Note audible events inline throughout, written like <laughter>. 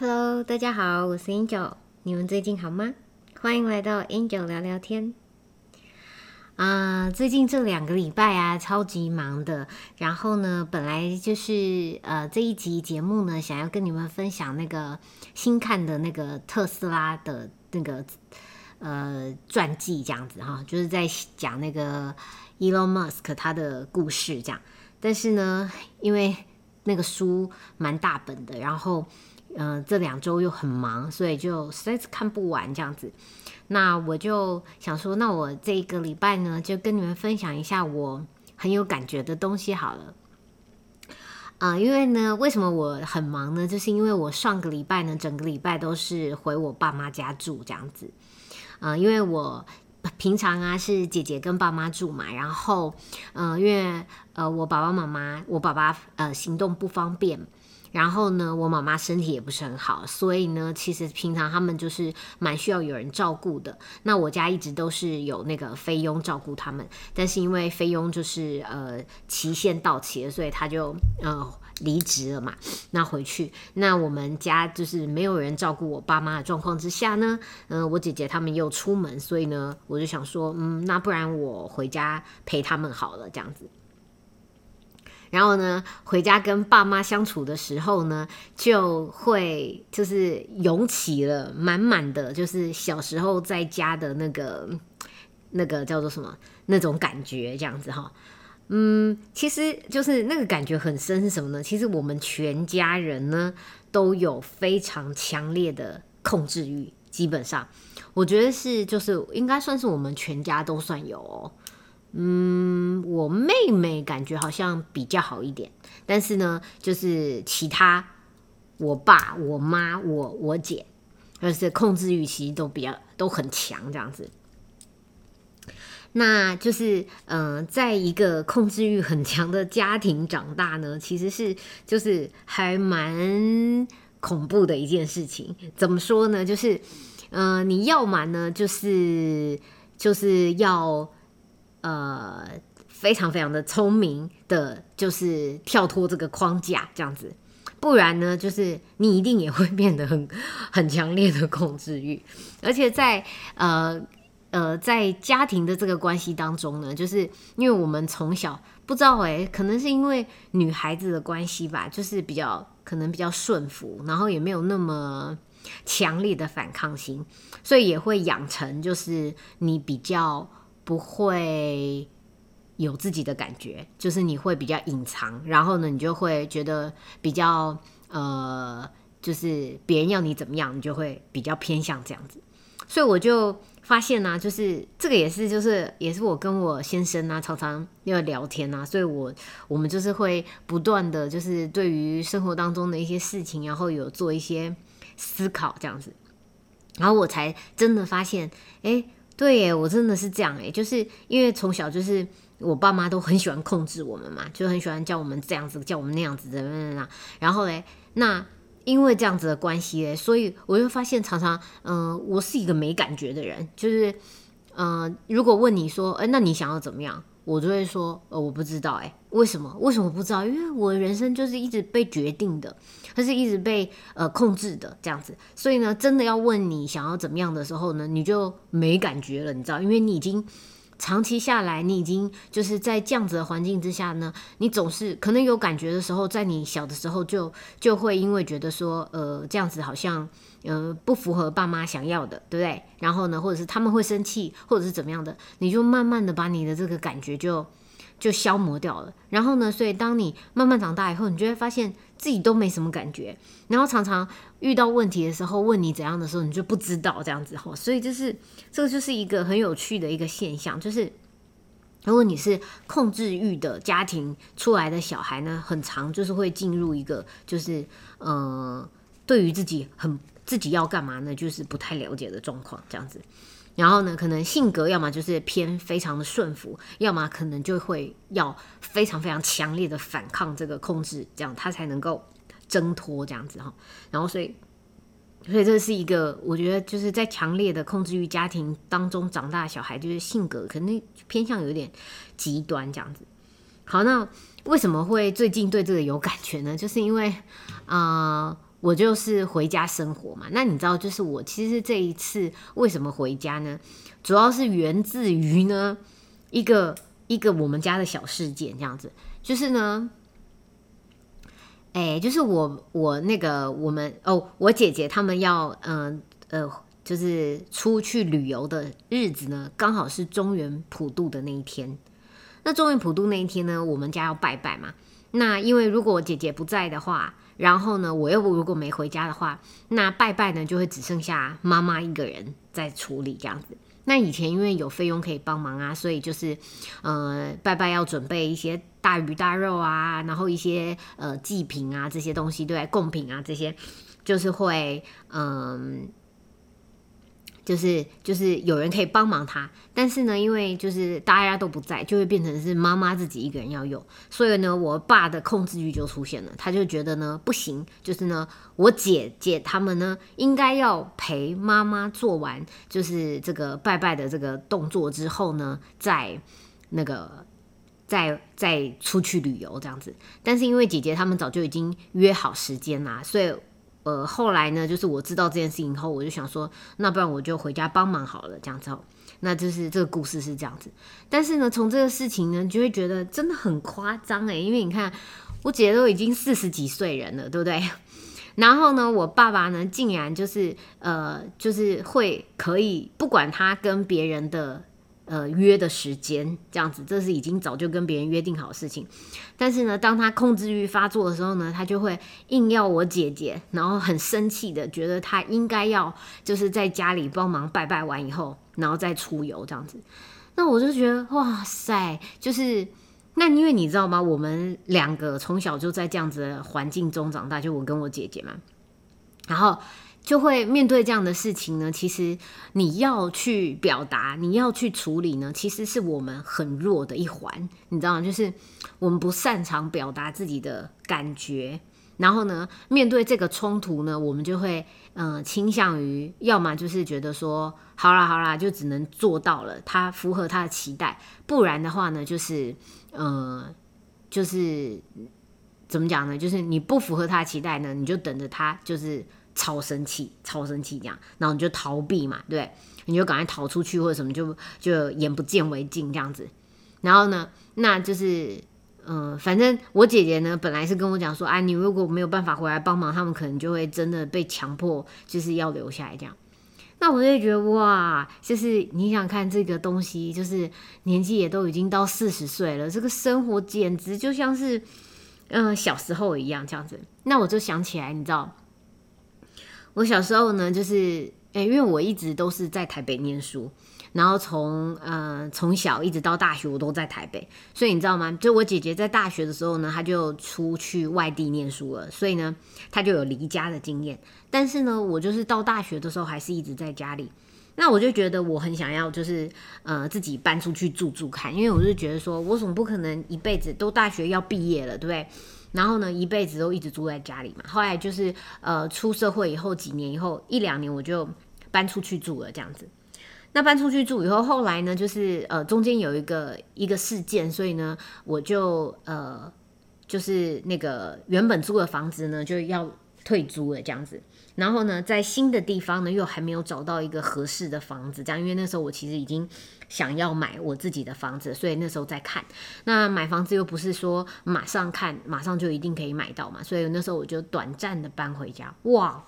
Hello，大家好，我是 Angel，你们最近好吗？欢迎来到 Angel 聊聊天。啊，最近这两个礼拜啊，超级忙的。然后呢，本来就是呃这一集节目呢，想要跟你们分享那个新看的那个特斯拉的那个呃传记，这样子哈，就是在讲那个 Elon Musk 他的故事这样。但是呢，因为那个书蛮大本的，然后。嗯，这两周又很忙，所以就实在是看不完这样子。那我就想说，那我这一个礼拜呢，就跟你们分享一下我很有感觉的东西好了。啊，因为呢，为什么我很忙呢？就是因为我上个礼拜呢，整个礼拜都是回我爸妈家住这样子。啊，因为我平常啊是姐姐跟爸妈住嘛，然后，呃，因为呃我爸爸妈妈，我爸爸呃行动不方便。然后呢，我妈妈身体也不是很好，所以呢，其实平常他们就是蛮需要有人照顾的。那我家一直都是有那个菲佣照顾他们，但是因为菲佣就是呃期限到期了，所以他就呃离职了嘛。那回去，那我们家就是没有人照顾我爸妈的状况之下呢，嗯，我姐姐他们又出门，所以呢，我就想说，嗯，那不然我回家陪他们好了，这样子。然后呢，回家跟爸妈相处的时候呢，就会就是涌起了满满的，就是小时候在家的那个那个叫做什么那种感觉，这样子哈。嗯，其实就是那个感觉很深是什么呢？其实我们全家人呢都有非常强烈的控制欲，基本上我觉得是就是应该算是我们全家都算有哦。嗯，我妹妹感觉好像比较好一点，但是呢，就是其他我爸、我妈、我我姐，就是控制欲其实都比较都很强这样子。那就是嗯，在一个控制欲很强的家庭长大呢，其实是就是还蛮恐怖的一件事情。怎么说呢？就是嗯，你要么呢，就是就是要。呃，非常非常的聪明的，就是跳脱这个框架这样子，不然呢，就是你一定也会变得很很强烈的控制欲，而且在呃呃在家庭的这个关系当中呢，就是因为我们从小不知道哎，可能是因为女孩子的关系吧，就是比较可能比较顺服，然后也没有那么强烈的反抗心，所以也会养成就是你比较。不会有自己的感觉，就是你会比较隐藏，然后呢，你就会觉得比较呃，就是别人要你怎么样，你就会比较偏向这样子。所以我就发现呢，就是这个也是，就是也是我跟我先生啊，常常要聊天啊，所以我我们就是会不断的就是对于生活当中的一些事情，然后有做一些思考这样子，然后我才真的发现，哎。对耶，我真的是这样哎，就是因为从小就是我爸妈都很喜欢控制我们嘛，就很喜欢叫我们这样子，叫我们那样子的，然后嘞，那因为这样子的关系嘞，所以我就发现常常，嗯，我是一个没感觉的人，就是，嗯，如果问你说，哎，那你想要怎么样？我就会说，呃，我不知道，哎，为什么？为什么不知道？因为我的人生就是一直被决定的，它是一直被呃控制的这样子。所以呢，真的要问你想要怎么样的时候呢，你就没感觉了，你知道？因为你已经长期下来，你已经就是在这样子的环境之下呢，你总是可能有感觉的时候，在你小的时候就就会因为觉得说，呃，这样子好像。呃，不符合爸妈想要的，对不对？然后呢，或者是他们会生气，或者是怎么样的，你就慢慢的把你的这个感觉就就消磨掉了。然后呢，所以当你慢慢长大以后，你就会发现自己都没什么感觉。然后常常遇到问题的时候，问你怎样的时候，你就不知道这样子哈。所以就是这个就是一个很有趣的一个现象，就是如果你是控制欲的家庭出来的小孩呢，很长就是会进入一个就是呃，对于自己很。自己要干嘛呢？就是不太了解的状况，这样子。然后呢，可能性格要么就是偏非常的顺服，要么可能就会要非常非常强烈的反抗这个控制，这样他才能够挣脱这样子哈。然后所以，所以这是一个我觉得就是在强烈的控制欲家庭当中长大的小孩，就是性格可能偏向有点极端这样子。好，那为什么会最近对这个有感觉呢？就是因为啊。我就是回家生活嘛。那你知道，就是我其实这一次为什么回家呢？主要是源自于呢一个一个我们家的小事件，这样子，就是呢。哎，就是我我那个我们哦，我姐姐他们要嗯呃，就是出去旅游的日子呢，刚好是中原普渡的那一天。那中原普渡那一天呢，我们家要拜拜嘛。那因为如果我姐姐不在的话，然后呢，我又如果没回家的话，那拜拜呢就会只剩下妈妈一个人在处理这样子。那以前因为有费用可以帮忙啊，所以就是，呃，拜拜要准备一些大鱼大肉啊，然后一些呃祭品啊这些东西，对，贡品啊这些，就是会嗯。就是就是有人可以帮忙他，但是呢，因为就是大家都不在，就会变成是妈妈自己一个人要用，所以呢，我爸的控制欲就出现了，他就觉得呢不行，就是呢，我姐姐他们呢应该要陪妈妈做完就是这个拜拜的这个动作之后呢，再那个再再出去旅游这样子，但是因为姐姐他们早就已经约好时间啦，所以。呃，后来呢，就是我知道这件事情后，我就想说，那不然我就回家帮忙好了，这样子。那就是这个故事是这样子。但是呢，从这个事情呢，就会觉得真的很夸张诶，因为你看，我姐都已经四十几岁人了，对不对？<laughs> 然后呢，我爸爸呢，竟然就是呃，就是会可以不管他跟别人的。呃，约的时间这样子，这是已经早就跟别人约定好的事情。但是呢，当他控制欲发作的时候呢，他就会硬要我姐姐，然后很生气的觉得他应该要就是在家里帮忙拜拜完以后，然后再出游这样子。那我就觉得哇塞，就是那因为你知道吗？我们两个从小就在这样子的环境中长大，就我跟我姐姐嘛，然后。就会面对这样的事情呢，其实你要去表达，你要去处理呢，其实是我们很弱的一环，你知道吗？就是我们不擅长表达自己的感觉，然后呢，面对这个冲突呢，我们就会嗯倾向于，要么就是觉得说，好啦好啦，就只能做到了，他符合他的期待，不然的话呢，就是嗯，就是怎么讲呢？就是你不符合他的期待呢，你就等着他就是。超生气，超生气，这样，然后你就逃避嘛，对，你就赶快逃出去或者什么，就就眼不见为净这样子。然后呢，那就是，嗯，反正我姐姐呢，本来是跟我讲说，啊，你如果没有办法回来帮忙，他们可能就会真的被强迫，就是要留下来这样。那我就觉得，哇，就是你想看这个东西，就是年纪也都已经到四十岁了，这个生活简直就像是，嗯，小时候一样这样子。那我就想起来，你知道。我小时候呢，就是诶，因为我一直都是在台北念书，然后从呃从小一直到大学，我都在台北，所以你知道吗？就我姐姐在大学的时候呢，她就出去外地念书了，所以呢，她就有离家的经验。但是呢，我就是到大学的时候，还是一直在家里。那我就觉得我很想要，就是呃自己搬出去住住看，因为我就觉得说，我总不可能一辈子都大学要毕业了，对不对？然后呢，一辈子都一直住在家里嘛。后来就是呃出社会以后几年以后一两年我就搬出去住了这样子。那搬出去住以后，后来呢就是呃中间有一个一个事件，所以呢我就呃就是那个原本租的房子呢就要退租了这样子。然后呢在新的地方呢又还没有找到一个合适的房子，这样因为那时候我其实已经。想要买我自己的房子，所以那时候在看。那买房子又不是说马上看，马上就一定可以买到嘛，所以那时候我就短暂的搬回家。哇，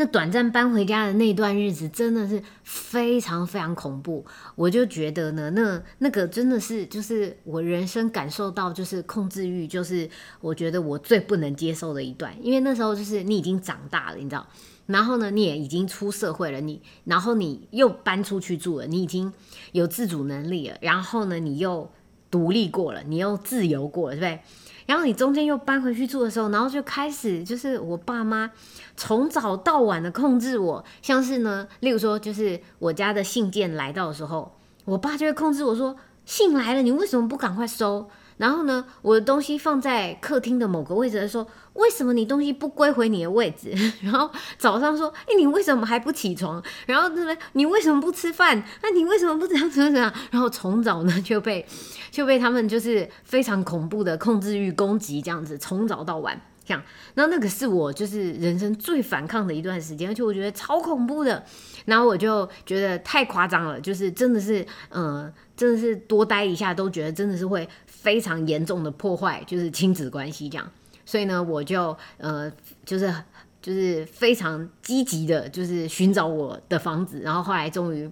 那短暂搬回家的那段日子真的是非常非常恐怖。我就觉得呢，那那个真的是就是我人生感受到就是控制欲，就是我觉得我最不能接受的一段，因为那时候就是你已经长大了，你知道。然后呢，你也已经出社会了，你然后你又搬出去住了，你已经有自主能力了。然后呢，你又独立过了，你又自由过了，对不对？然后你中间又搬回去住的时候，然后就开始就是我爸妈从早到晚的控制我，像是呢，例如说就是我家的信件来到的时候，我爸就会控制我说信来了，你为什么不赶快收？然后呢，我的东西放在客厅的某个位置说，为什么你东西不归回你的位置？<laughs> 然后早上说，哎，你为什么还不起床？然后对不对？你为什么不吃饭？那你为什么不这样怎么怎样？<laughs> 然后从早呢就被就被他们就是非常恐怖的控制欲攻击，这样子从早到晚这。样，那那个是我就是人生最反抗的一段时间，而且我觉得超恐怖的。然后我就觉得太夸张了，就是真的是，嗯，真的是多待一下都觉得真的是会非常严重的破坏，就是亲子关系这样。所以呢，我就呃，就是就是非常积极的，就是寻找我的房子，然后后来终于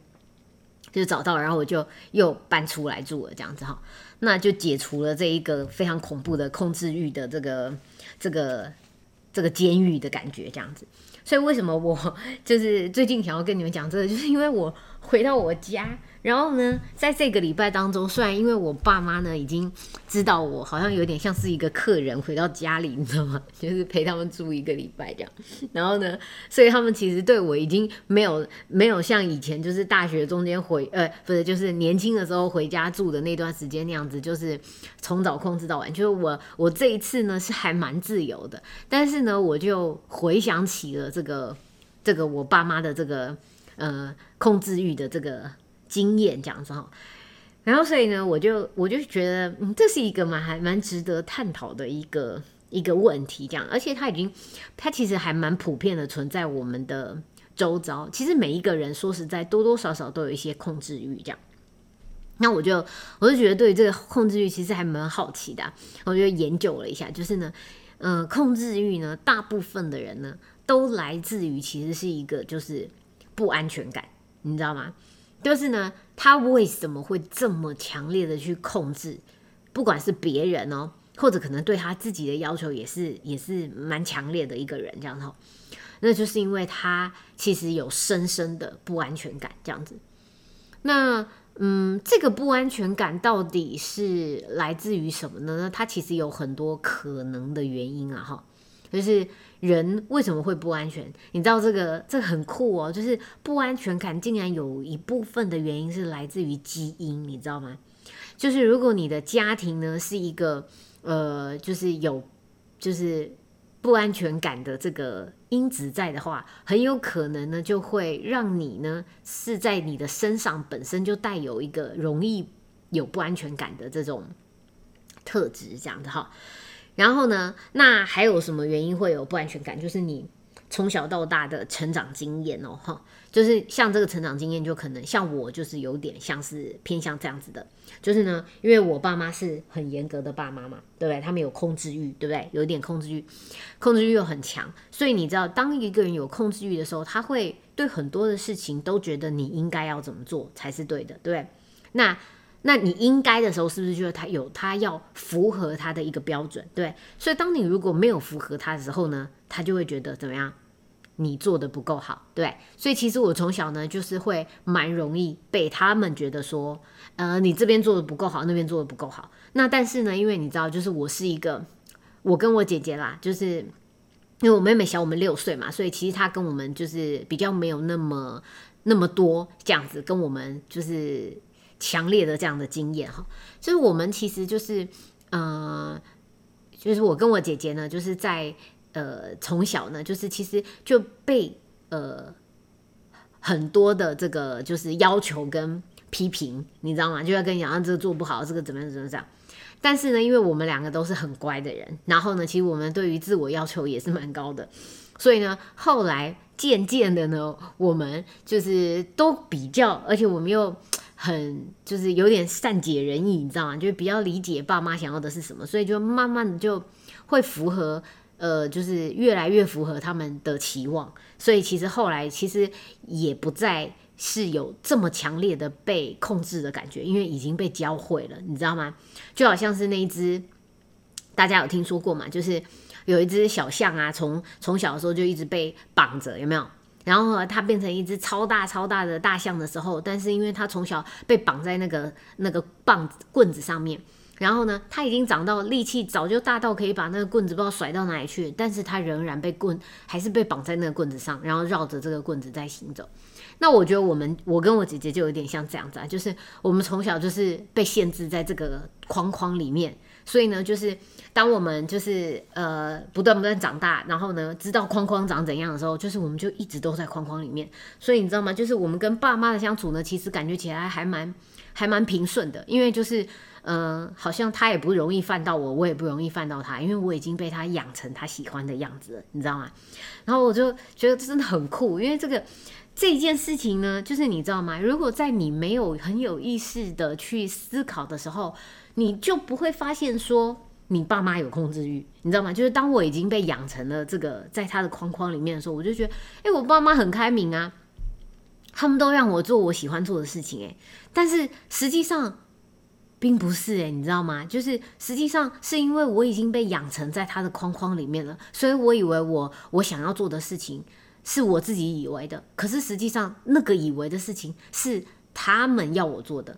就找到，然后我就又搬出来住了，这样子哈，那就解除了这一个非常恐怖的控制欲的这个这个这个监狱的感觉，这样子。所以为什么我 <laughs> 就是最近想要跟你们讲这个，就是因为我回到我家。然后呢，在这个礼拜当中，虽然因为我爸妈呢已经知道我好像有点像是一个客人回到家里，你知道吗？就是陪他们住一个礼拜这样。然后呢，所以他们其实对我已经没有没有像以前就是大学中间回呃不是就是年轻的时候回家住的那段时间那样子，就是从早控制到晚。就是我我这一次呢是还蛮自由的，但是呢我就回想起了这个这个我爸妈的这个呃控制欲的这个。经验这样子哈，然后所以呢，我就我就觉得，嗯，这是一个蛮还蛮值得探讨的一个一个问题，这样，而且它已经，它其实还蛮普遍的存在我们的周遭。其实每一个人说实在，多多少少都有一些控制欲，这样。那我就我就觉得对这个控制欲其实还蛮好奇的，我就研究了一下，就是呢，呃，控制欲呢，大部分的人呢，都来自于其实是一个就是不安全感，你知道吗？就是呢，他为什么会这么强烈的去控制，不管是别人哦，或者可能对他自己的要求也是也是蛮强烈的一个人这样子，那就是因为他其实有深深的不安全感这样子。那嗯，这个不安全感到底是来自于什么呢？那它其实有很多可能的原因啊，哈，就是。人为什么会不安全？你知道这个这个很酷哦，就是不安全感竟然有一部分的原因是来自于基因，你知道吗？就是如果你的家庭呢是一个呃，就是有就是不安全感的这个因子在的话，很有可能呢就会让你呢是在你的身上本身就带有一个容易有不安全感的这种特质，这样子哈。然后呢？那还有什么原因会有不安全感？就是你从小到大的成长经验哦，哈，就是像这个成长经验，就可能像我，就是有点像是偏向这样子的。就是呢，因为我爸妈是很严格的爸妈嘛，对不对？他们有控制欲，对不对？有一点控制欲，控制欲又很强，所以你知道，当一个人有控制欲的时候，他会对很多的事情都觉得你应该要怎么做才是对的，对不对？那。那你应该的时候，是不是就是他有他要符合他的一个标准，对？所以当你如果没有符合他的时候呢，他就会觉得怎么样？你做的不够好，对？所以其实我从小呢，就是会蛮容易被他们觉得说，呃，你这边做的不够好，那边做的不够好。那但是呢，因为你知道，就是我是一个，<laughs> 我跟我姐姐啦，就是因为我妹妹小我们六岁嘛，所以其实她跟我们就是比较没有那么那么多这样子，跟我们就是。强烈的这样的经验哈，就是我们其实就是，呃，就是我跟我姐姐呢，就是在呃从小呢，就是其实就被呃很多的这个就是要求跟批评，你知道吗？就要跟你讲，这个做不好，这个怎么样怎么这样。但是呢，因为我们两个都是很乖的人，然后呢，其实我们对于自我要求也是蛮高的，所以呢，后来渐渐的呢，我们就是都比较，而且我们又。很就是有点善解人意，你知道吗？就比较理解爸妈想要的是什么，所以就慢慢的就会符合，呃，就是越来越符合他们的期望。所以其实后来其实也不再是有这么强烈的被控制的感觉，因为已经被教会了，你知道吗？就好像是那一只，大家有听说过吗？就是有一只小象啊，从从小的时候就一直被绑着，有没有？然后它变成一只超大超大的大象的时候，但是因为它从小被绑在那个那个棒子棍子上面，然后呢，它已经长到力气早就大到可以把那个棍子不知道甩到哪里去，但是它仍然被棍还是被绑在那个棍子上，然后绕着这个棍子在行走。那我觉得我们我跟我姐姐就有点像这样子啊，就是我们从小就是被限制在这个框框里面，所以呢，就是当我们就是呃不断不断长大，然后呢知道框框长怎样的时候，就是我们就一直都在框框里面。所以你知道吗？就是我们跟爸妈的相处呢，其实感觉起来还蛮还蛮平顺的，因为就是嗯，好像他也不容易犯到我，我也不容易犯到他，因为我已经被他养成他喜欢的样子了，你知道吗？然后我就觉得真的很酷，因为这个。这件事情呢，就是你知道吗？如果在你没有很有意识的去思考的时候，你就不会发现说你爸妈有控制欲，你知道吗？就是当我已经被养成了这个在他的框框里面的时候，我就觉得，哎，我爸妈很开明啊，他们都让我做我喜欢做的事情，哎，但是实际上并不是，哎，你知道吗？就是实际上是因为我已经被养成在他的框框里面了，所以我以为我我想要做的事情。是我自己以为的，可是实际上那个以为的事情是他们要我做的，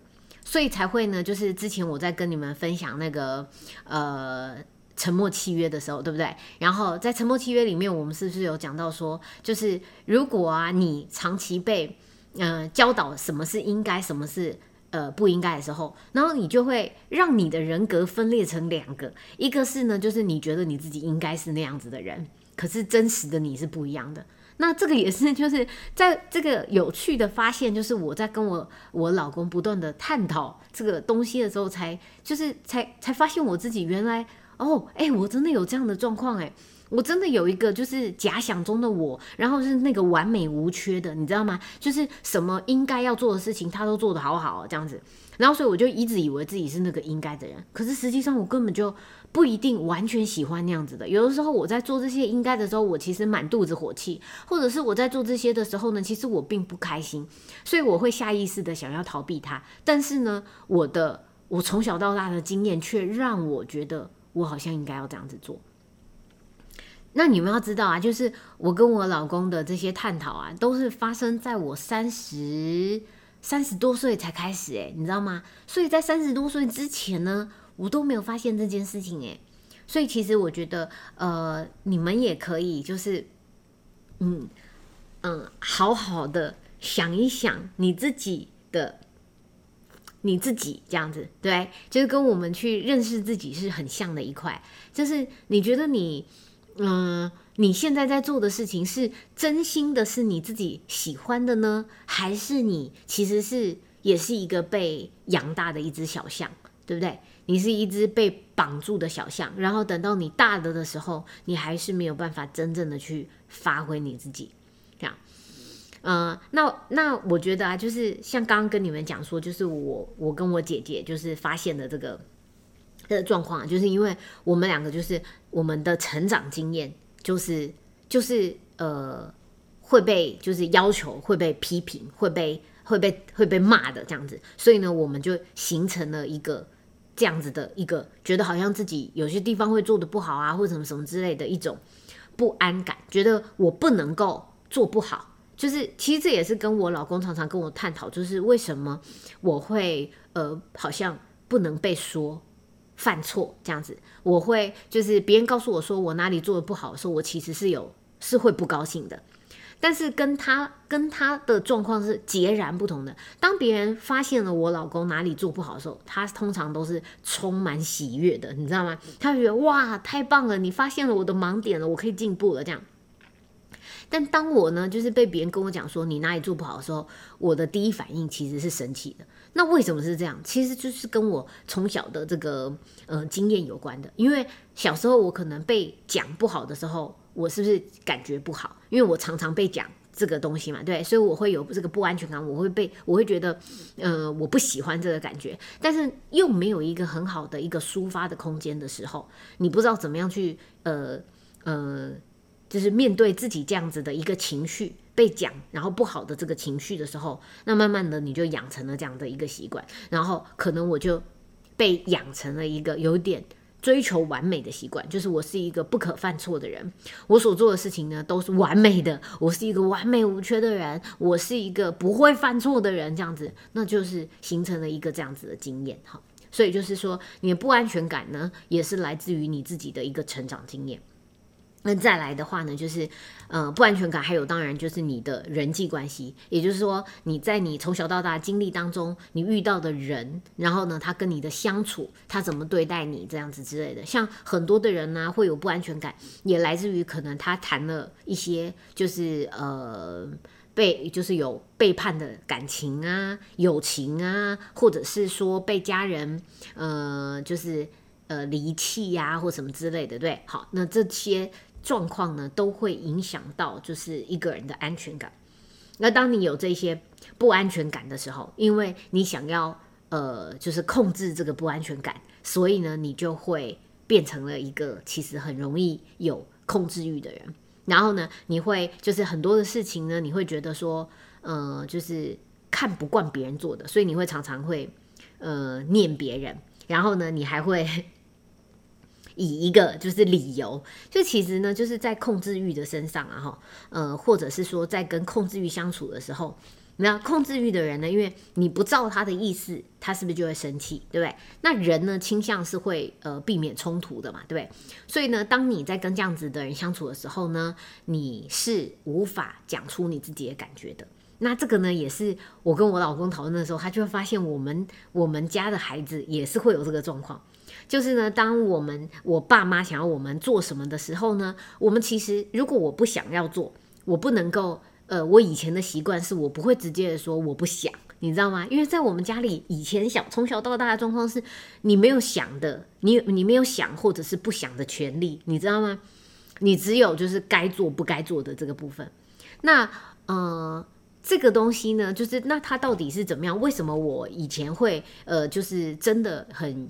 所以才会呢。就是之前我在跟你们分享那个呃沉默契约的时候，对不对？然后在沉默契约里面，我们是不是有讲到说，就是如果啊你长期被嗯教导什么是应该，什么是呃不应该的时候，然后你就会让你的人格分裂成两个，一个是呢，就是你觉得你自己应该是那样子的人，可是真实的你是不一样的。那这个也是，就是在这个有趣的发现，就是我在跟我我老公不断的探讨这个东西的时候，才就是才才发现我自己原来哦，哎，我真的有这样的状况，哎，我真的有一个就是假想中的我，然后是那个完美无缺的，你知道吗？就是什么应该要做的事情，他都做得好好这样子，然后所以我就一直以为自己是那个应该的人，可是实际上我根本就。不一定完全喜欢那样子的，有的时候我在做这些应该的时候，我其实满肚子火气，或者是我在做这些的时候呢，其实我并不开心，所以我会下意识的想要逃避它。但是呢，我的我从小到大的经验却让我觉得我好像应该要这样子做。那你们要知道啊，就是我跟我老公的这些探讨啊，都是发生在我三十三十多岁才开始，诶，你知道吗？所以在三十多岁之前呢。我都没有发现这件事情诶，所以其实我觉得，呃，你们也可以就是，嗯嗯，好好的想一想你自己的，你自己这样子，对，就是跟我们去认识自己是很像的一块。就是你觉得你，嗯，你现在在做的事情是真心的，是你自己喜欢的呢，还是你其实是也是一个被养大的一只小象，对不对？你是一只被绑住的小象，然后等到你大了的时候，你还是没有办法真正的去发挥你自己，这样。嗯，那那我觉得啊，就是像刚刚跟你们讲说，就是我我跟我姐姐就是发现的这个这个状况，就是因为我们两个就是我们的成长经验，就是就是呃会被就是要求会被批评会被会被会被骂的这样子，所以呢，我们就形成了一个。这样子的一个觉得好像自己有些地方会做的不好啊，或者什么什么之类的一种不安感，觉得我不能够做不好，就是其实这也是跟我老公常常跟我探讨，就是为什么我会呃好像不能被说犯错这样子，我会就是别人告诉我说我哪里做的不好的时候，我其实是有是会不高兴的。但是跟他跟他的状况是截然不同的。当别人发现了我老公哪里做不好的时候，他通常都是充满喜悦的，你知道吗？他觉得哇，太棒了，你发现了我的盲点了，我可以进步了这样。但当我呢，就是被别人跟我讲说你哪里做不好的时候，我的第一反应其实是生气的。那为什么是这样？其实就是跟我从小的这个呃经验有关的。因为小时候我可能被讲不好的时候。我是不是感觉不好？因为我常常被讲这个东西嘛，对，所以我会有这个不安全感，我会被，我会觉得，呃，我不喜欢这个感觉，但是又没有一个很好的一个抒发的空间的时候，你不知道怎么样去，呃呃，就是面对自己这样子的一个情绪被讲，然后不好的这个情绪的时候，那慢慢的你就养成了这样的一个习惯，然后可能我就被养成了一个有点。追求完美的习惯，就是我是一个不可犯错的人。我所做的事情呢，都是完美的。我是一个完美无缺的人，我是一个不会犯错的人。这样子，那就是形成了一个这样子的经验。哈，所以就是说，你的不安全感呢，也是来自于你自己的一个成长经验。那再来的话呢，就是呃不安全感，还有当然就是你的人际关系，也就是说你在你从小到大经历当中，你遇到的人，然后呢他跟你的相处，他怎么对待你这样子之类的。像很多的人呢会有不安全感，也来自于可能他谈了一些就是呃被就是有背叛的感情啊、友情啊，或者是说被家人呃就是呃离弃呀或什么之类的，对，好，那这些。状况呢，都会影响到就是一个人的安全感。那当你有这些不安全感的时候，因为你想要呃，就是控制这个不安全感，所以呢，你就会变成了一个其实很容易有控制欲的人。然后呢，你会就是很多的事情呢，你会觉得说，呃，就是看不惯别人做的，所以你会常常会呃念别人。然后呢，你还会。以一个就是理由，就其实呢，就是在控制欲的身上啊，哈，呃，或者是说在跟控制欲相处的时候，那控制欲的人呢，因为你不照他的意思，他是不是就会生气，对不对？那人呢，倾向是会呃避免冲突的嘛，对不对？所以呢，当你在跟这样子的人相处的时候呢，你是无法讲出你自己的感觉的。那这个呢，也是我跟我老公讨论的时候，他就会发现我们我们家的孩子也是会有这个状况。就是呢，当我们我爸妈想要我们做什么的时候呢，我们其实如果我不想要做，我不能够，呃，我以前的习惯是我不会直接的说我不想，你知道吗？因为在我们家里以前小从小到大的状况是，你没有想的，你你没有想或者是不想的权利，你知道吗？你只有就是该做不该做的这个部分。那呃，这个东西呢，就是那它到底是怎么样？为什么我以前会呃，就是真的很。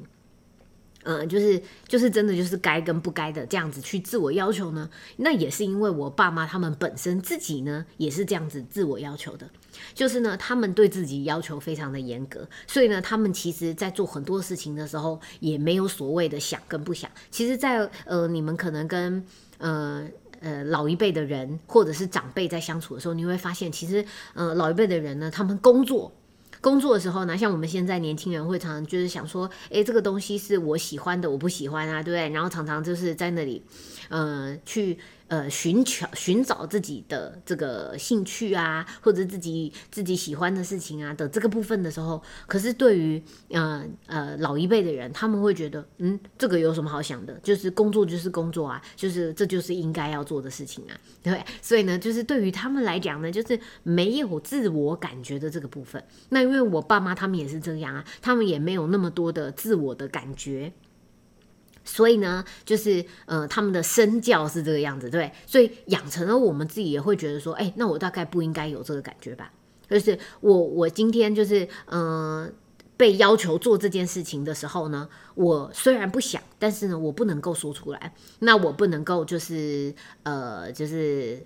嗯，就是就是真的就是该跟不该的这样子去自我要求呢，那也是因为我爸妈他们本身自己呢也是这样子自我要求的，就是呢他们对自己要求非常的严格，所以呢他们其实在做很多事情的时候也没有所谓的想跟不想。其实，在呃你们可能跟呃呃老一辈的人或者是长辈在相处的时候，你会发现其实呃老一辈的人呢，他们工作。工作的时候呢，像我们现在年轻人会常常就是想说，诶，这个东西是我喜欢的，我不喜欢啊，对不对？然后常常就是在那里，呃，去。呃，寻求寻找自己的这个兴趣啊，或者自己自己喜欢的事情啊的这个部分的时候，可是对于呃呃老一辈的人，他们会觉得，嗯，这个有什么好想的？就是工作就是工作啊，就是这就是应该要做的事情啊，<laughs> 对。所以呢，就是对于他们来讲呢，就是没有自我感觉的这个部分。那因为我爸妈他们也是这样啊，他们也没有那么多的自我的感觉。所以呢，就是呃，他们的身教是这个样子，对，所以养成了我们自己也会觉得说，哎，那我大概不应该有这个感觉吧？就是我我今天就是嗯，被要求做这件事情的时候呢，我虽然不想，但是呢，我不能够说出来，那我不能够就是呃，就是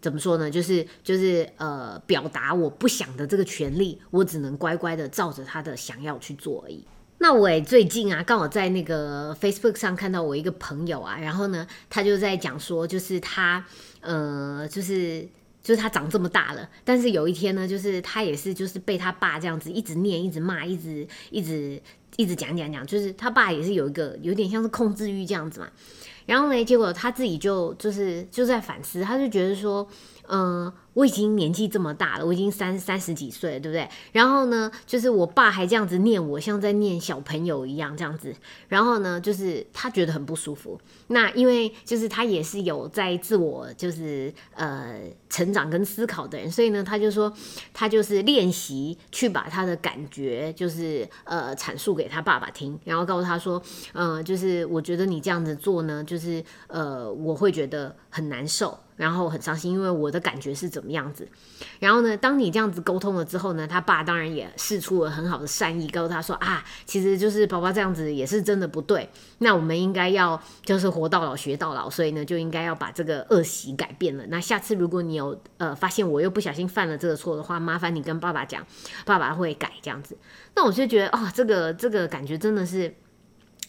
怎么说呢？就是就是呃，表达我不想的这个权利，我只能乖乖的照着他的想要去做而已。那我最近啊，刚好在那个 Facebook 上看到我一个朋友啊，然后呢，他就在讲说，就是他，呃，就是就是他长这么大了，但是有一天呢，就是他也是就是被他爸这样子一直念、一直骂、一直一直一直讲讲讲，就是他爸也是有一个有点像是控制欲这样子嘛，然后呢，结果他自己就就是就在反思，他就觉得说，嗯。我已经年纪这么大了，我已经三三十几岁了，对不对？然后呢，就是我爸还这样子念我，像在念小朋友一样这样子。然后呢，就是他觉得很不舒服。那因为就是他也是有在自我就是呃成长跟思考的人，所以呢，他就说他就是练习去把他的感觉就是呃阐述给他爸爸听，然后告诉他说，嗯，就是我觉得你这样子做呢，就是呃我会觉得很难受。然后很伤心，因为我的感觉是怎么样子。然后呢，当你这样子沟通了之后呢，他爸当然也试出了很好的善意，告诉他说啊，其实就是宝宝这样子也是真的不对。那我们应该要就是活到老学到老，所以呢就应该要把这个恶习改变了。那下次如果你有呃发现我又不小心犯了这个错的话，麻烦你跟爸爸讲，爸爸会改这样子。那我就觉得哦，这个这个感觉真的是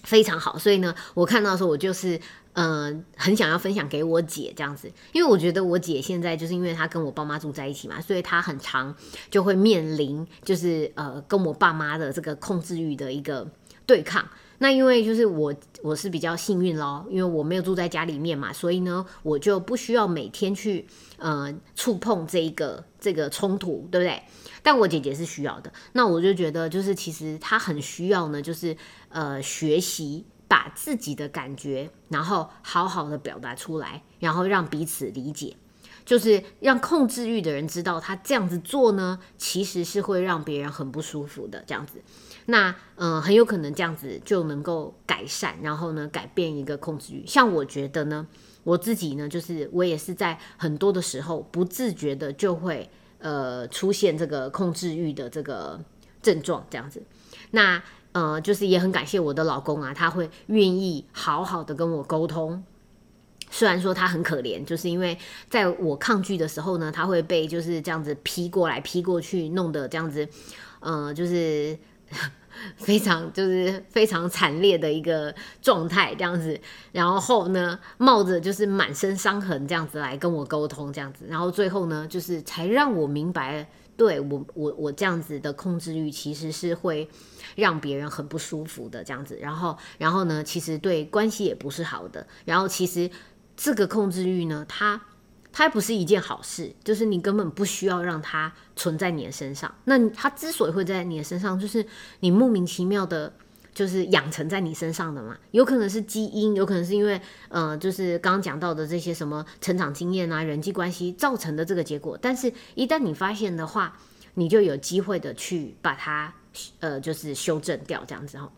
非常好。所以呢，我看到的时候我就是。嗯，很想要分享给我姐这样子，因为我觉得我姐现在就是因为她跟我爸妈住在一起嘛，所以她很长就会面临就是呃跟我爸妈的这个控制欲的一个对抗。那因为就是我我是比较幸运咯，因为我没有住在家里面嘛，所以呢，我就不需要每天去呃触碰这一个这个冲突，对不对？但我姐姐是需要的，那我就觉得就是其实她很需要呢，就是呃学习把自己的感觉，然后好好的表达出来，然后让彼此理解。就是让控制欲的人知道，他这样子做呢，其实是会让别人很不舒服的。这样子，那嗯，很有可能这样子就能够改善，然后呢，改变一个控制欲。像我觉得呢，我自己呢，就是我也是在很多的时候不自觉的就会呃出现这个控制欲的这个症状，这样子。那呃，就是也很感谢我的老公啊，他会愿意好好的跟我沟通。虽然说他很可怜，就是因为在我抗拒的时候呢，他会被就是这样子劈过来劈过去，弄得这样子，呃，就是 <laughs> 非常就是非常惨烈的一个状态这样子。然后呢，冒着就是满身伤痕这样子来跟我沟通这样子，然后最后呢，就是才让我明白，对我我我这样子的控制欲其实是会让别人很不舒服的这样子。然后然后呢，其实对关系也不是好的。然后其实。这个控制欲呢，它它不是一件好事，就是你根本不需要让它存在你的身上。那它之所以会在你的身上，就是你莫名其妙的，就是养成在你身上的嘛。有可能是基因，有可能是因为呃，就是刚刚讲到的这些什么成长经验啊、人际关系造成的这个结果。但是，一旦你发现的话，你就有机会的去把它呃，就是修正掉，这样子哈。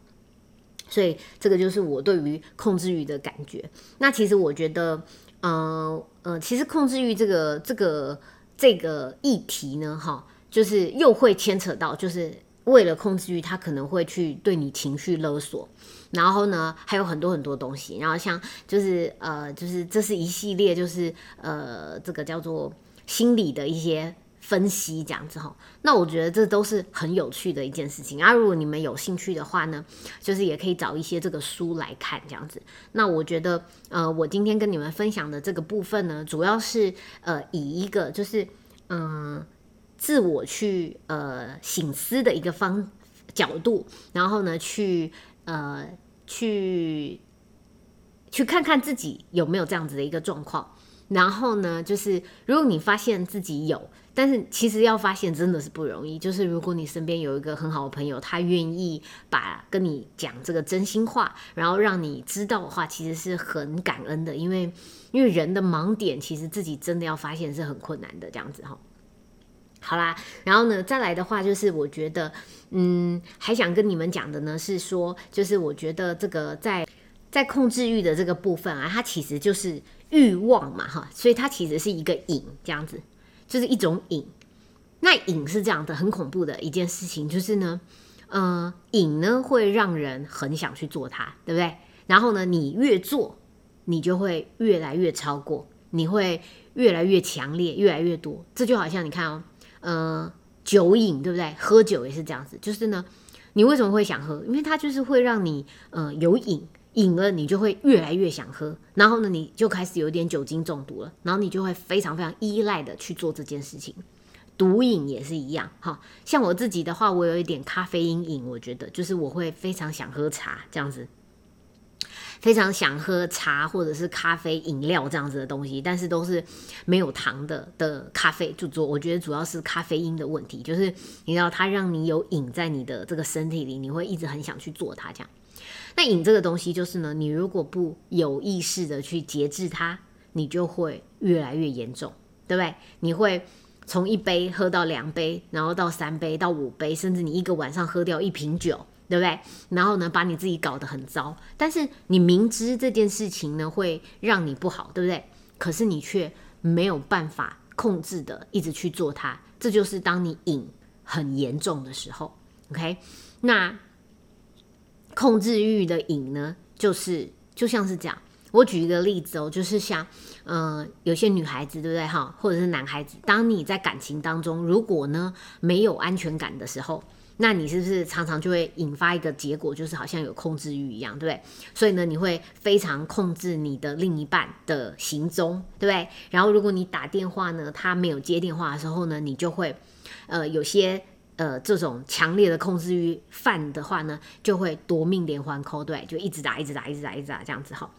所以这个就是我对于控制欲的感觉。那其实我觉得，呃呃，其实控制欲这个这个这个议题呢，哈，就是又会牵扯到，就是为了控制欲，他可能会去对你情绪勒索，然后呢，还有很多很多东西。然后像就是呃，就是这是一系列，就是呃，这个叫做心理的一些。分析这样子哈，那我觉得这都是很有趣的一件事情啊。如果你们有兴趣的话呢，就是也可以找一些这个书来看这样子。那我觉得，呃，我今天跟你们分享的这个部分呢，主要是呃以一个就是嗯自我去呃醒思的一个方角度，然后呢去呃去去看看自己有没有这样子的一个状况。然后呢，就是如果你发现自己有，但是其实要发现真的是不容易。就是如果你身边有一个很好的朋友，他愿意把跟你讲这个真心话，然后让你知道的话，其实是很感恩的。因为因为人的盲点，其实自己真的要发现是很困难的。这样子哈，好啦，然后呢，再来的话就是我觉得，嗯，还想跟你们讲的呢是说，就是我觉得这个在在控制欲的这个部分啊，它其实就是。欲望嘛，哈，所以它其实是一个瘾，这样子，就是一种瘾。那瘾是这样的，很恐怖的一件事情，就是呢，呃，瘾呢会让人很想去做它，对不对？然后呢，你越做，你就会越来越超过，你会越来越强烈，越来越多。这就好像你看哦，呃，酒瘾，对不对？喝酒也是这样子，就是呢，你为什么会想喝？因为它就是会让你，呃，有瘾。瘾了，你就会越来越想喝，然后呢，你就开始有点酒精中毒了，然后你就会非常非常依赖的去做这件事情。毒瘾也是一样，哈，像我自己的话，我有一点咖啡因瘾，我觉得就是我会非常想喝茶这样子，非常想喝茶或者是咖啡饮料这样子的东西，但是都是没有糖的的咖啡，就做我觉得主要是咖啡因的问题，就是你知道它让你有瘾在你的这个身体里，你会一直很想去做它这样。那瘾这个东西就是呢，你如果不有意识的去节制它，你就会越来越严重，对不对？你会从一杯喝到两杯，然后到三杯到五杯，甚至你一个晚上喝掉一瓶酒，对不对？然后呢，把你自己搞得很糟。但是你明知这件事情呢会让你不好，对不对？可是你却没有办法控制的一直去做它，这就是当你瘾很严重的时候。OK，那。控制欲的瘾呢，就是就像是这样。我举一个例子哦，就是像，嗯，有些女孩子，对不对哈？或者是男孩子，当你在感情当中，如果呢没有安全感的时候，那你是不是常常就会引发一个结果，就是好像有控制欲一样，对不对？所以呢，你会非常控制你的另一半的行踪，对不对？然后如果你打电话呢，他没有接电话的时候呢，你就会，呃，有些。呃这种强烈的控制欲犯的话呢，就会夺命连环扣，对，就一直打，一直打，一直打，一直打这样子哈。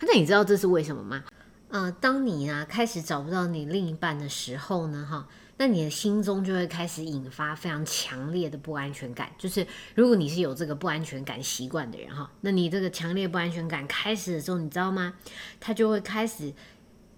那你知道这是为什么吗？呃，当你啊开始找不到你另一半的时候呢，哈，那你的心中就会开始引发非常强烈的不安全感。就是如果你是有这个不安全感习惯的人哈，那你这个强烈不安全感开始的时候，你知道吗？他就会开始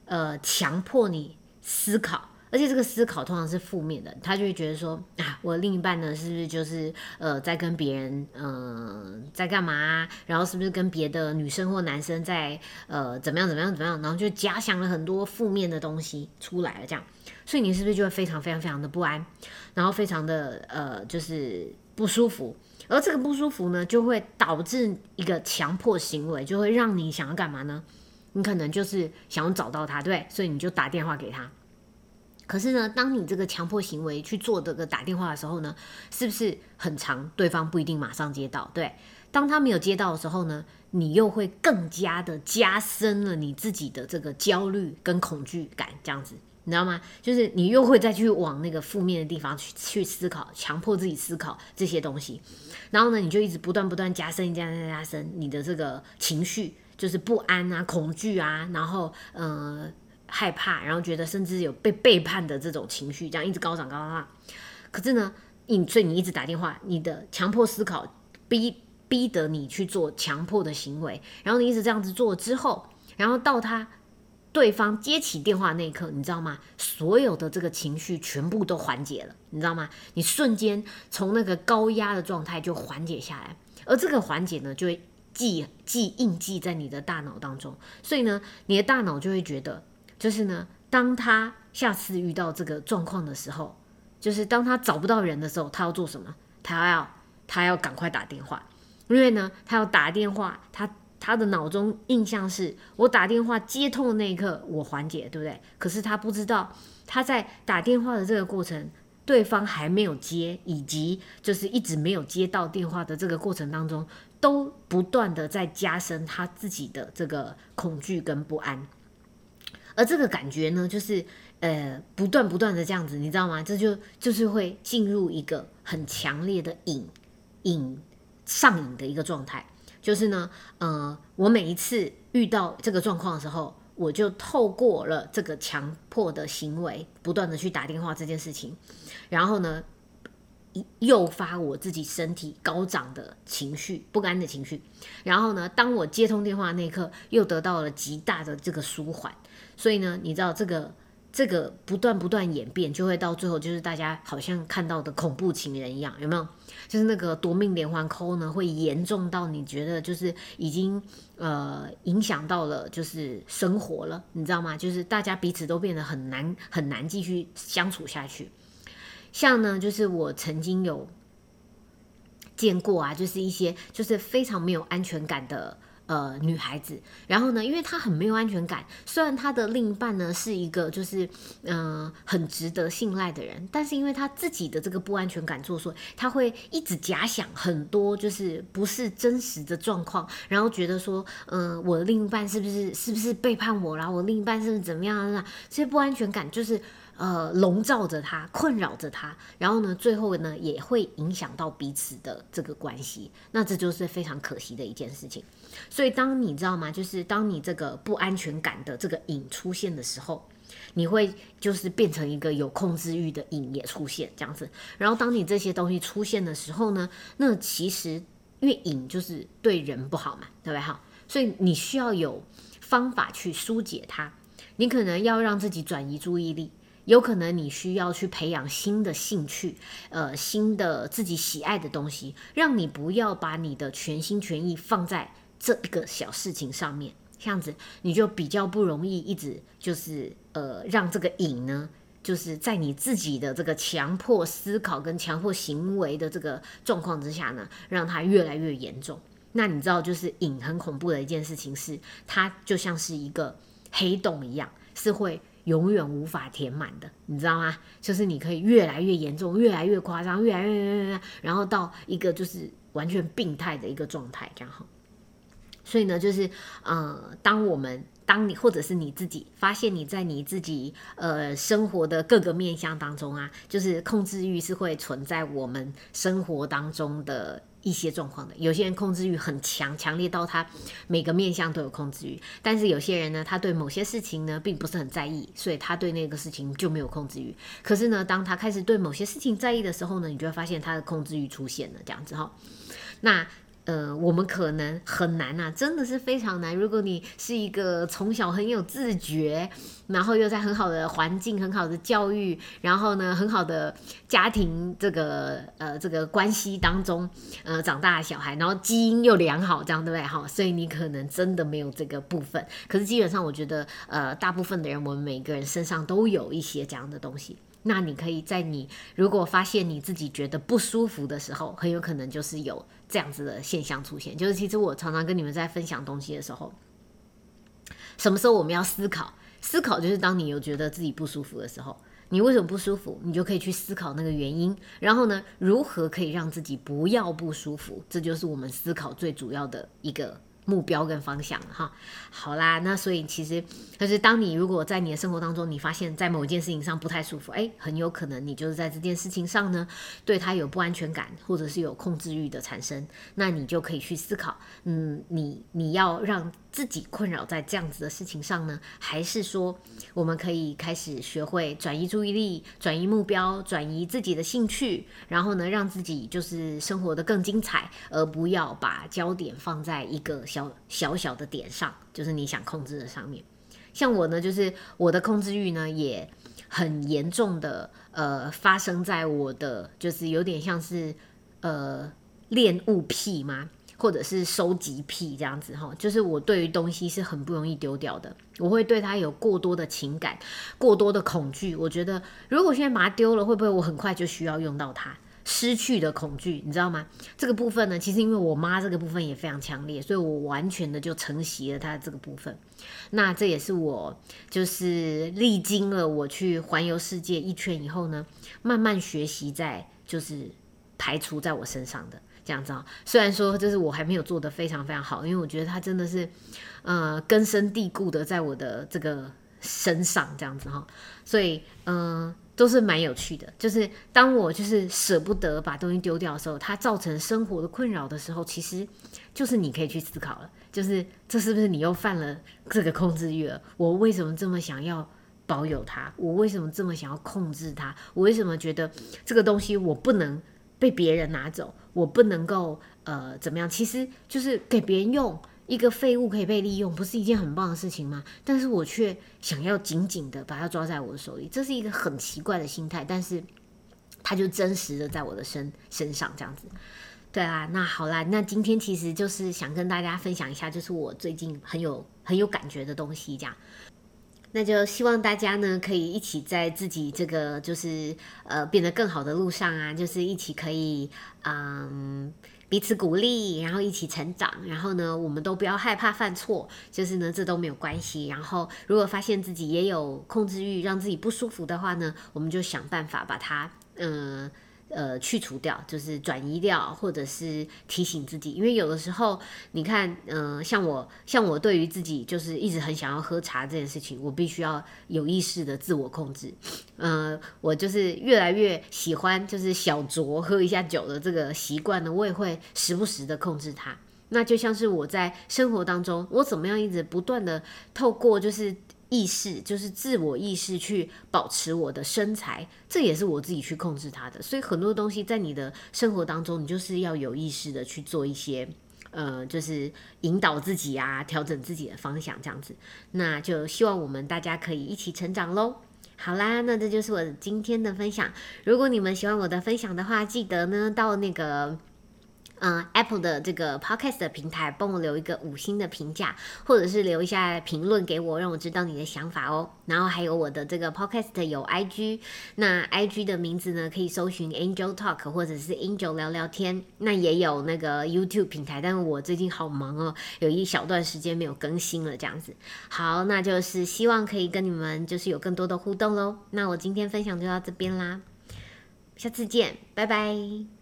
呃强迫你思考。而且这个思考通常是负面的，他就会觉得说啊，我另一半呢，是不是就是呃在跟别人嗯在干嘛？然后是不是跟别的女生或男生在呃怎么样怎么样怎么样？然后就假想了很多负面的东西出来了，这样，所以你是不是就会非常非常非常的不安，然后非常的呃就是不舒服？而这个不舒服呢，就会导致一个强迫行为，就会让你想要干嘛呢？你可能就是想要找到他，对，所以你就打电话给他。可是呢，当你这个强迫行为去做这个打电话的时候呢，是不是很长？对方不一定马上接到。对，当他没有接到的时候呢，你又会更加的加深了你自己的这个焦虑跟恐惧感，这样子，你知道吗？就是你又会再去往那个负面的地方去去思考，强迫自己思考这些东西，然后呢，你就一直不断不断加深、加深、加深你的这个情绪，就是不安啊、恐惧啊，然后呃。害怕，然后觉得甚至有被背叛的这种情绪，这样一直高涨高涨。可是呢，你所以你一直打电话，你的强迫思考逼逼得你去做强迫的行为，然后你一直这样子做之后，然后到他对方接起电话那一刻，你知道吗？所有的这个情绪全部都缓解了，你知道吗？你瞬间从那个高压的状态就缓解下来，而这个缓解呢，就会记记印记在你的大脑当中，所以呢，你的大脑就会觉得。就是呢，当他下次遇到这个状况的时候，就是当他找不到人的时候，他要做什么？他要他要赶快打电话，因为呢，他要打电话，他他的脑中印象是我打电话接通的那一刻，我缓解，对不对？可是他不知道，他在打电话的这个过程，对方还没有接，以及就是一直没有接到电话的这个过程当中，都不断的在加深他自己的这个恐惧跟不安。而这个感觉呢，就是呃，不断不断的这样子，你知道吗？这就就是会进入一个很强烈的瘾瘾上瘾的一个状态。就是呢，呃，我每一次遇到这个状况的时候，我就透过了这个强迫的行为，不断的去打电话这件事情，然后呢，诱发我自己身体高涨的情绪、不安的情绪。然后呢，当我接通电话那一刻，又得到了极大的这个舒缓。所以呢，你知道这个这个不断不断演变，就会到最后就是大家好像看到的恐怖情人一样，有没有？就是那个夺命连环扣呢，会严重到你觉得就是已经呃影响到了就是生活了，你知道吗？就是大家彼此都变得很难很难继续相处下去。像呢，就是我曾经有见过啊，就是一些就是非常没有安全感的。呃，女孩子，然后呢，因为她很没有安全感，虽然她的另一半呢是一个就是嗯很值得信赖的人，但是因为她自己的这个不安全感作祟，她会一直假想很多就是不是真实的状况，然后觉得说，嗯，我的另一半是不是是不是背叛我然后？我另一半是不是怎么样啊？这些不安全感就是。呃，笼罩着他，困扰着他，然后呢，最后呢，也会影响到彼此的这个关系。那这就是非常可惜的一件事情。所以，当你知道吗？就是当你这个不安全感的这个瘾出现的时候，你会就是变成一个有控制欲的瘾也出现这样子。然后，当你这些东西出现的时候呢，那其实越瘾就是对人不好嘛，对不对？哈，所以你需要有方法去疏解它。你可能要让自己转移注意力。有可能你需要去培养新的兴趣，呃，新的自己喜爱的东西，让你不要把你的全心全意放在这一个小事情上面，这样子你就比较不容易一直就是呃让这个瘾呢，就是在你自己的这个强迫思考跟强迫行为的这个状况之下呢，让它越来越严重。那你知道，就是瘾很恐怖的一件事情是，它就像是一个黑洞一样，是会。永远无法填满的，你知道吗？就是你可以越来越严重，越来越夸张，越来越越越，然后到一个就是完全病态的一个状态，这样哈。所以呢，就是呃，当我们当你或者是你自己发现你在你自己呃生活的各个面向当中啊，就是控制欲是会存在我们生活当中的一些状况的。有些人控制欲很强，强烈到他每个面向都有控制欲，但是有些人呢，他对某些事情呢并不是很在意，所以他对那个事情就没有控制欲。可是呢，当他开始对某些事情在意的时候呢，你就会发现他的控制欲出现了，这样子哈。那。呃，我们可能很难啊，真的是非常难。如果你是一个从小很有自觉，然后又在很好的环境、很好的教育，然后呢很好的家庭这个呃这个关系当中呃长大的小孩，然后基因又良好，这样对不对？哈，所以你可能真的没有这个部分。可是基本上，我觉得呃大部分的人，我们每个人身上都有一些这样的东西。那你可以在你如果发现你自己觉得不舒服的时候，很有可能就是有这样子的现象出现。就是其实我常常跟你们在分享东西的时候，什么时候我们要思考？思考就是当你有觉得自己不舒服的时候，你为什么不舒服？你就可以去思考那个原因，然后呢，如何可以让自己不要不舒服？这就是我们思考最主要的一个。目标跟方向哈，好啦，那所以其实就是当你如果在你的生活当中，你发现在某一件事情上不太舒服，哎，很有可能你就是在这件事情上呢，对他有不安全感，或者是有控制欲的产生，那你就可以去思考，嗯，你你要让自己困扰在这样子的事情上呢，还是说我们可以开始学会转移注意力、转移目标、转移自己的兴趣，然后呢，让自己就是生活的更精彩，而不要把焦点放在一个。小小小的点上，就是你想控制的上面。像我呢，就是我的控制欲呢，也很严重的，呃，发生在我的，就是有点像是呃恋物癖吗？或者是收集癖这样子哈。就是我对于东西是很不容易丢掉的，我会对它有过多的情感，过多的恐惧。我觉得如果现在把它丢了，会不会我很快就需要用到它？失去的恐惧，你知道吗？这个部分呢，其实因为我妈这个部分也非常强烈，所以我完全的就承袭了她这个部分。那这也是我就是历经了我去环游世界一圈以后呢，慢慢学习在就是排除在我身上的这样子啊。虽然说就是我还没有做的非常非常好，因为我觉得它真的是呃根深蒂固的在我的这个身上这样子哈。所以嗯。都是蛮有趣的，就是当我就是舍不得把东西丢掉的时候，它造成生活的困扰的时候，其实就是你可以去思考了，就是这是不是你又犯了这个控制欲了？我为什么这么想要保有它？我为什么这么想要控制它？我为什么觉得这个东西我不能被别人拿走？我不能够呃怎么样？其实就是给别人用。一个废物可以被利用，不是一件很棒的事情吗？但是我却想要紧紧的把它抓在我的手里，这是一个很奇怪的心态。但是它就真实的在我的身身上这样子。对啊，那好啦，那今天其实就是想跟大家分享一下，就是我最近很有很有感觉的东西，这样。那就希望大家呢可以一起在自己这个就是呃变得更好的路上啊，就是一起可以嗯。彼此鼓励，然后一起成长，然后呢，我们都不要害怕犯错，就是呢，这都没有关系。然后，如果发现自己也有控制欲，让自己不舒服的话呢，我们就想办法把它，嗯。呃去除掉，就是转移掉，或者是提醒自己，因为有的时候，你看，嗯，像我，像我对于自己就是一直很想要喝茶这件事情，我必须要有意识的自我控制。嗯，我就是越来越喜欢就是小酌喝一下酒的这个习惯呢，我也会时不时的控制它。那就像是我在生活当中，我怎么样一直不断的透过就是。意识就是自我意识去保持我的身材，这也是我自己去控制它的。所以很多东西在你的生活当中，你就是要有意识的去做一些，呃，就是引导自己啊，调整自己的方向这样子。那就希望我们大家可以一起成长喽。好啦，那这就是我今天的分享。如果你们喜欢我的分享的话，记得呢到那个。嗯，Apple 的这个 Podcast 的平台，帮我留一个五星的评价，或者是留一下评论给我，让我知道你的想法哦。然后还有我的这个 Podcast 有 IG，那 IG 的名字呢可以搜寻 Angel Talk 或者是 Angel 聊聊天。那也有那个 YouTube 平台，但是我最近好忙哦，有一小段时间没有更新了，这样子。好，那就是希望可以跟你们就是有更多的互动喽。那我今天分享就到这边啦，下次见，拜拜。